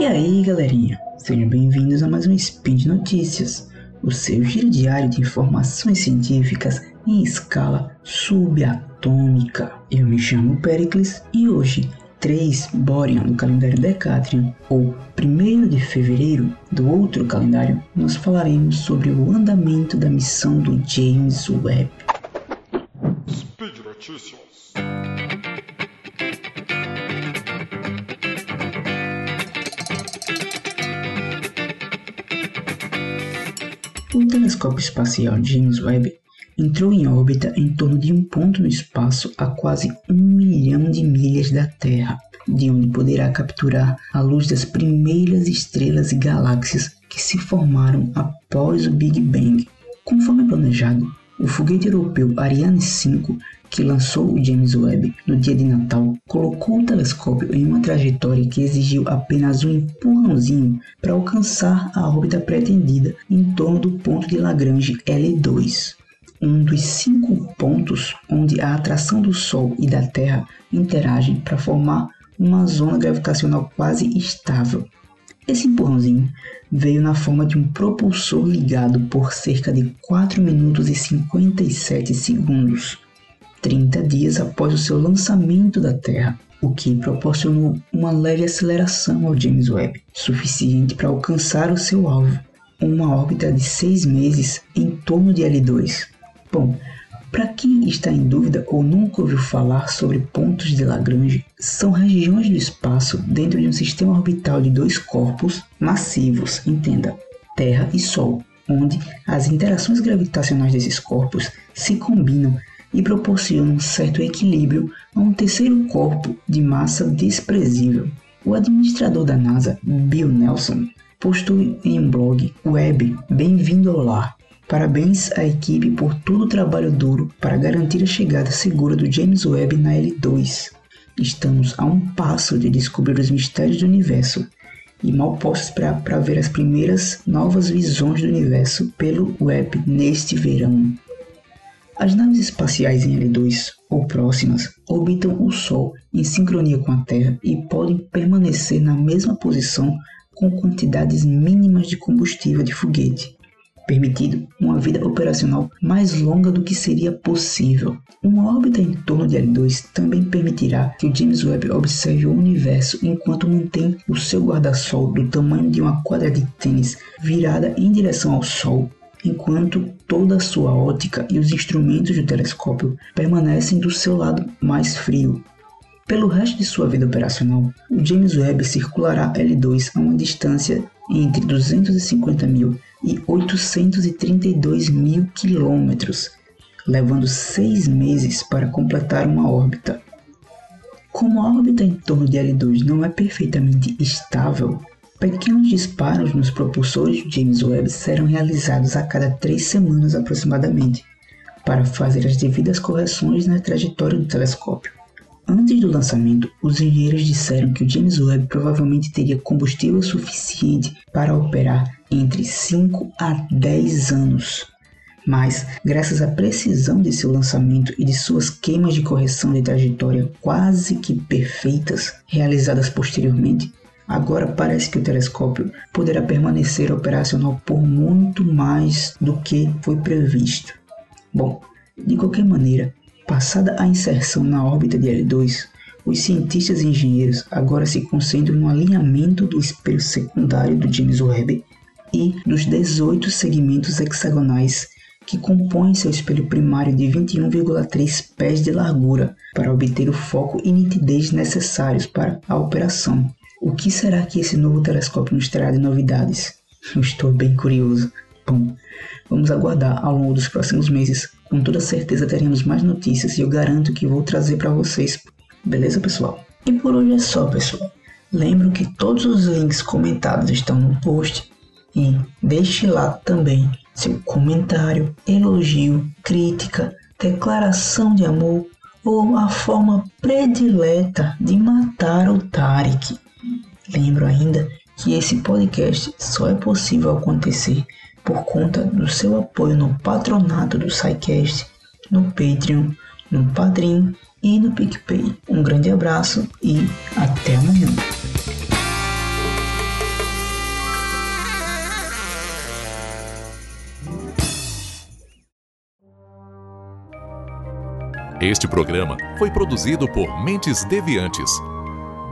E aí, galerinha? Sejam bem-vindos a mais um Speed Notícias, o seu giro diário de informações científicas em escala subatômica. Eu me chamo Pericles e hoje 3 Borean do calendário Decatrian, ou 1 de fevereiro do outro calendário, nós falaremos sobre o andamento da missão do James Webb. Speed Notícias. O telescópio espacial James Webb entrou em órbita em torno de um ponto no espaço a quase um milhão de milhas da Terra, de onde poderá capturar a luz das primeiras estrelas e galáxias que se formaram após o Big Bang. Conforme planejado, o foguete europeu Ariane 5, que lançou o James Webb no dia de Natal, colocou o telescópio em uma trajetória que exigiu apenas um empurrãozinho para alcançar a órbita pretendida em torno do ponto de Lagrange L2, um dos cinco pontos onde a atração do Sol e da Terra interagem para formar uma zona gravitacional quase estável. Esse empurrãozinho veio na forma de um propulsor ligado por cerca de 4 minutos e 57 segundos, 30 dias após o seu lançamento da Terra, o que proporcionou uma leve aceleração ao James Webb, suficiente para alcançar o seu alvo, uma órbita de 6 meses em torno de L2. Bom, para quem está em dúvida ou nunca ouviu falar sobre pontos de Lagrange, são regiões do espaço dentro de um sistema orbital de dois corpos massivos, entenda, Terra e Sol, onde as interações gravitacionais desses corpos se combinam e proporcionam um certo equilíbrio a um terceiro corpo de massa desprezível. O administrador da NASA, Bill Nelson, postou em um blog web Bem-vindo ao Lar Parabéns à equipe por todo o trabalho duro para garantir a chegada segura do James Webb na L2. Estamos a um passo de descobrir os mistérios do universo e mal posso esperar para ver as primeiras novas visões do universo pelo web neste verão. As naves espaciais em L2 ou próximas orbitam o Sol em sincronia com a Terra e podem permanecer na mesma posição com quantidades mínimas de combustível de foguete permitido uma vida operacional mais longa do que seria possível. Uma órbita em torno de L2 também permitirá que o James Webb observe o universo enquanto mantém o seu guarda-sol do tamanho de uma quadra de tênis virada em direção ao Sol, enquanto toda a sua ótica e os instrumentos do telescópio permanecem do seu lado mais frio. Pelo resto de sua vida operacional, o James Webb circulará L2 a uma distância entre 250 mil e 832 mil quilômetros, levando seis meses para completar uma órbita. Como a órbita em torno de L2 não é perfeitamente estável, pequenos disparos nos propulsores de James Webb serão realizados a cada três semanas aproximadamente, para fazer as devidas correções na trajetória do telescópio. Antes do lançamento, os engenheiros disseram que o James Webb provavelmente teria combustível suficiente para operar entre 5 a 10 anos. Mas, graças à precisão de seu lançamento e de suas queimas de correção de trajetória quase que perfeitas realizadas posteriormente, agora parece que o telescópio poderá permanecer operacional por muito mais do que foi previsto. Bom, de qualquer maneira, Passada a inserção na órbita de L2, os cientistas e engenheiros agora se concentram no alinhamento do espelho secundário do James Webb e dos 18 segmentos hexagonais que compõem seu espelho primário de 21,3 pés de largura para obter o foco e nitidez necessários para a operação. O que será que esse novo telescópio nos trará de novidades? Eu estou bem curioso. Bom, vamos aguardar ao longo dos próximos meses com toda certeza teremos mais notícias e eu garanto que vou trazer para vocês. Beleza, pessoal? E por hoje é só, pessoal. Lembro que todos os links comentados estão no post e deixe lá também seu comentário, elogio, crítica, declaração de amor ou a forma predileta de matar o Tarek. Lembro ainda que esse podcast só é possível acontecer por conta do seu apoio no patronato do SciCast, no Patreon, no Padrim e no PicPay. Um grande abraço e até amanhã. Este programa foi produzido por Mentes Deviantes